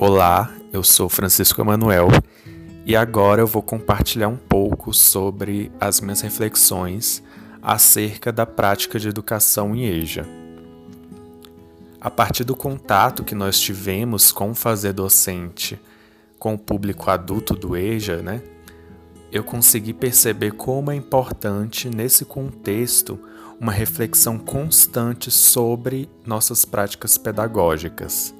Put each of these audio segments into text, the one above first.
Olá, eu sou Francisco Emanuel e agora eu vou compartilhar um pouco sobre as minhas reflexões acerca da prática de educação em EJA. A partir do contato que nós tivemos com o fazer docente com o público adulto do EJA, né, eu consegui perceber como é importante, nesse contexto, uma reflexão constante sobre nossas práticas pedagógicas.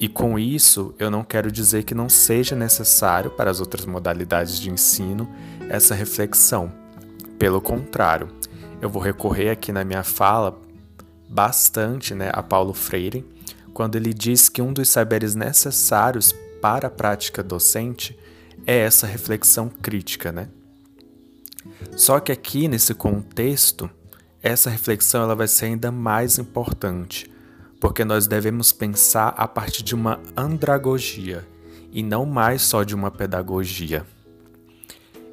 E com isso, eu não quero dizer que não seja necessário para as outras modalidades de ensino essa reflexão. Pelo contrário, eu vou recorrer aqui na minha fala bastante né, a Paulo Freire, quando ele diz que um dos saberes necessários para a prática docente é essa reflexão crítica, né? Só que aqui nesse contexto, essa reflexão ela vai ser ainda mais importante, porque nós devemos pensar a partir de uma andragogia e não mais só de uma pedagogia.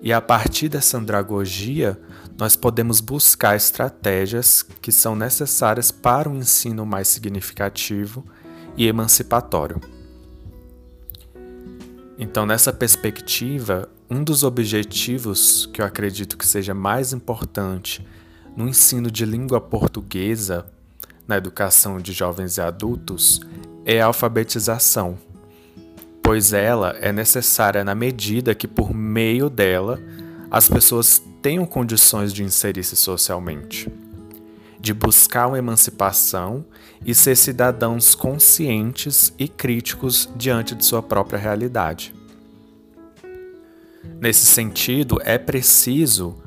E a partir dessa andragogia, nós podemos buscar estratégias que são necessárias para um ensino mais significativo e emancipatório. Então, nessa perspectiva, um dos objetivos que eu acredito que seja mais importante no ensino de língua portuguesa na educação de jovens e adultos é a alfabetização, pois ela é necessária na medida que, por meio dela, as pessoas tenham condições de inserir-se socialmente, de buscar uma emancipação e ser cidadãos conscientes e críticos diante de sua própria realidade. Nesse sentido, é preciso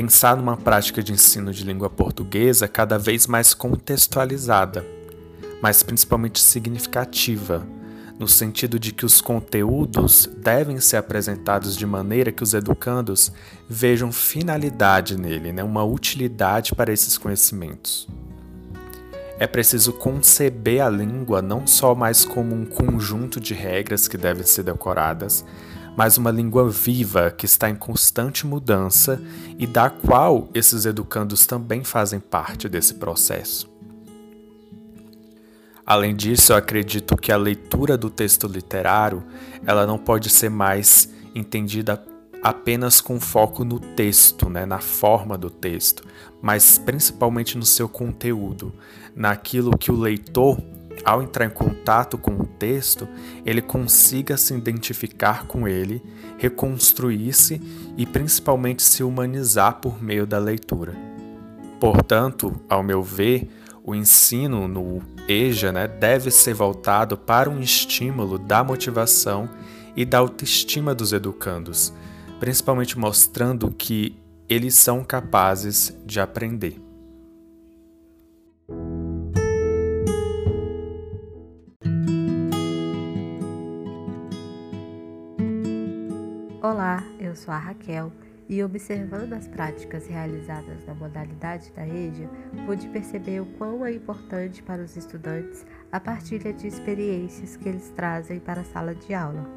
pensar numa prática de ensino de língua portuguesa cada vez mais contextualizada, mas principalmente significativa, no sentido de que os conteúdos devem ser apresentados de maneira que os educandos vejam finalidade nele, né? uma utilidade para esses conhecimentos. É preciso conceber a língua não só mais como um conjunto de regras que devem ser decoradas, mas uma língua viva que está em constante mudança e da qual esses educandos também fazem parte desse processo. Além disso, eu acredito que a leitura do texto literário, ela não pode ser mais entendida apenas com foco no texto, né, na forma do texto, mas principalmente no seu conteúdo, naquilo que o leitor ao entrar em contato com o texto, ele consiga se identificar com ele, reconstruir-se e principalmente se humanizar por meio da leitura. Portanto, ao meu ver, o ensino no EJA né, deve ser voltado para um estímulo da motivação e da autoestima dos educandos, principalmente mostrando que eles são capazes de aprender. Sou a Raquel e observando as práticas realizadas na modalidade da EJA, pude perceber o quão é importante para os estudantes a partilha de experiências que eles trazem para a sala de aula.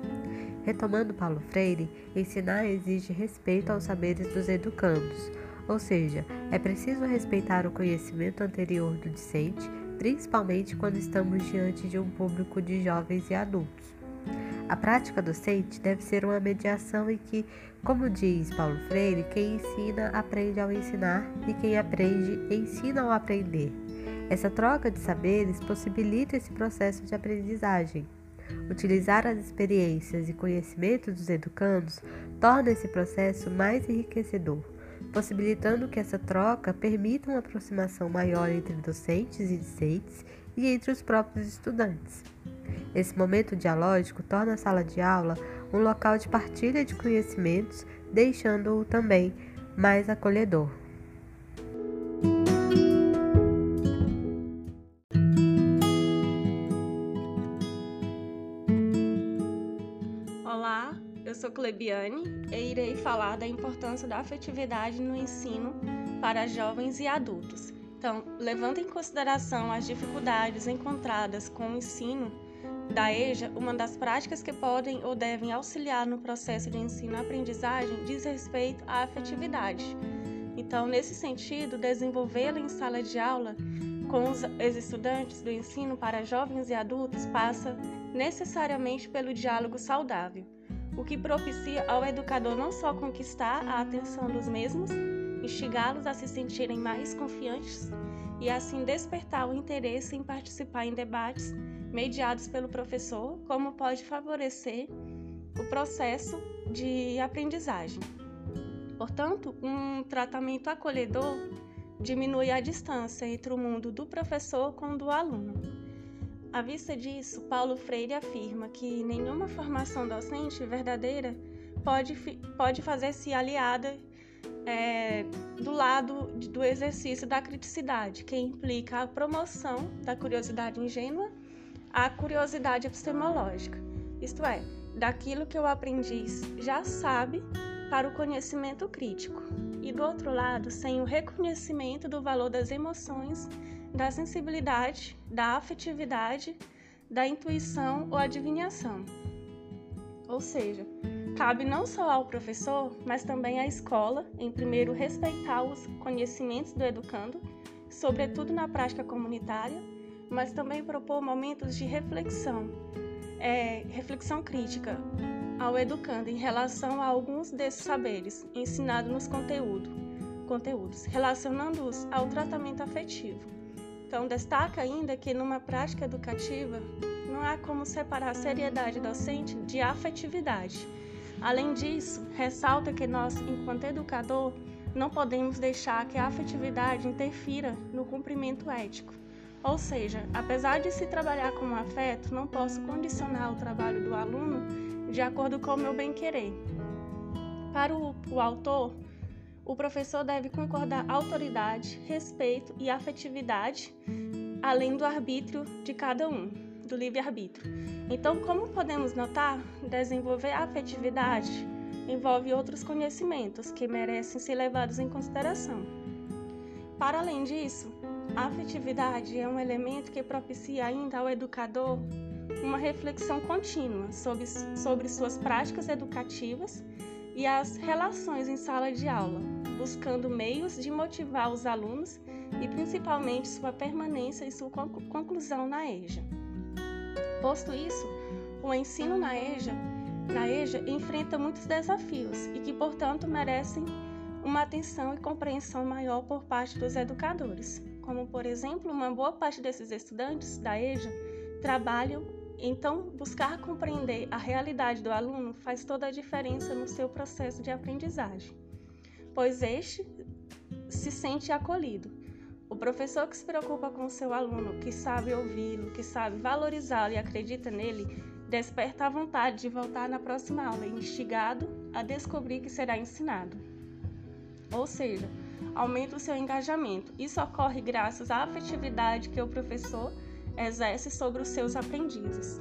Retomando Paulo Freire, ensinar exige respeito aos saberes dos educandos, ou seja, é preciso respeitar o conhecimento anterior do discente, principalmente quando estamos diante de um público de jovens e adultos. A prática docente deve ser uma mediação em que, como diz Paulo Freire, quem ensina aprende ao ensinar e quem aprende ensina ao aprender. Essa troca de saberes possibilita esse processo de aprendizagem. Utilizar as experiências e conhecimentos dos educandos torna esse processo mais enriquecedor, possibilitando que essa troca permita uma aproximação maior entre docentes e discentes e entre os próprios estudantes. Esse momento dialógico torna a sala de aula um local de partilha de conhecimentos, deixando-o também mais acolhedor. Olá, eu sou Clebiane e irei falar da importância da afetividade no ensino para jovens e adultos. Então, levando em consideração as dificuldades encontradas com o ensino da EJA, uma das práticas que podem ou devem auxiliar no processo de ensino-aprendizagem diz respeito à afetividade. Então, nesse sentido, desenvolvê-la em sala de aula com os estudantes do ensino para jovens e adultos passa necessariamente pelo diálogo saudável, o que propicia ao educador não só conquistar a atenção dos mesmos, instigá-los a se sentirem mais confiantes e assim despertar o interesse em participar em debates mediados pelo professor, como pode favorecer o processo de aprendizagem. Portanto, um tratamento acolhedor diminui a distância entre o mundo do professor com o do aluno. À vista disso, Paulo Freire afirma que nenhuma formação docente verdadeira pode, pode fazer-se aliada é, do lado do exercício da criticidade, que implica a promoção da curiosidade ingênua à curiosidade epistemológica, isto é, daquilo que o aprendiz já sabe para o conhecimento crítico, e do outro lado, sem o reconhecimento do valor das emoções, da sensibilidade, da afetividade, da intuição ou adivinhação. Ou seja, cabe não só ao professor, mas também à escola, em primeiro, respeitar os conhecimentos do educando, sobretudo na prática comunitária, mas também propor momentos de reflexão, é, reflexão crítica, ao educando em relação a alguns desses saberes ensinados nos conteúdo, conteúdos, relacionando-os ao tratamento afetivo. Então, destaca ainda que numa prática educativa não há como separar a seriedade docente de afetividade. Além disso, ressalta que nós, enquanto educador, não podemos deixar que a afetividade interfira no cumprimento ético. Ou seja, apesar de se trabalhar com afeto, não posso condicionar o trabalho do aluno de acordo com o meu bem-querer. Para o, o autor, o professor deve concordar autoridade, respeito e afetividade, além do arbítrio de cada um, do livre-arbítrio. Então, como podemos notar, desenvolver a afetividade envolve outros conhecimentos que merecem ser levados em consideração. Para além disso, a afetividade é um elemento que propicia ainda ao educador uma reflexão contínua sobre, sobre suas práticas educativas e as relações em sala de aula, buscando meios de motivar os alunos e principalmente sua permanência e sua conclusão na EJA. Posto isso, o ensino na EJA, na EJA enfrenta muitos desafios e que, portanto, merecem uma atenção e compreensão maior por parte dos educadores, como, por exemplo, uma boa parte desses estudantes da EJA trabalham então, buscar compreender a realidade do aluno faz toda a diferença no seu processo de aprendizagem, pois este se sente acolhido. O professor que se preocupa com seu aluno, que sabe ouvi-lo, que sabe valorizá-lo e acredita nele, desperta a vontade de voltar na próxima aula, instigado a descobrir que será ensinado. Ou seja, aumenta o seu engajamento. Isso ocorre graças à afetividade que o professor exerce sobre os seus aprendizes.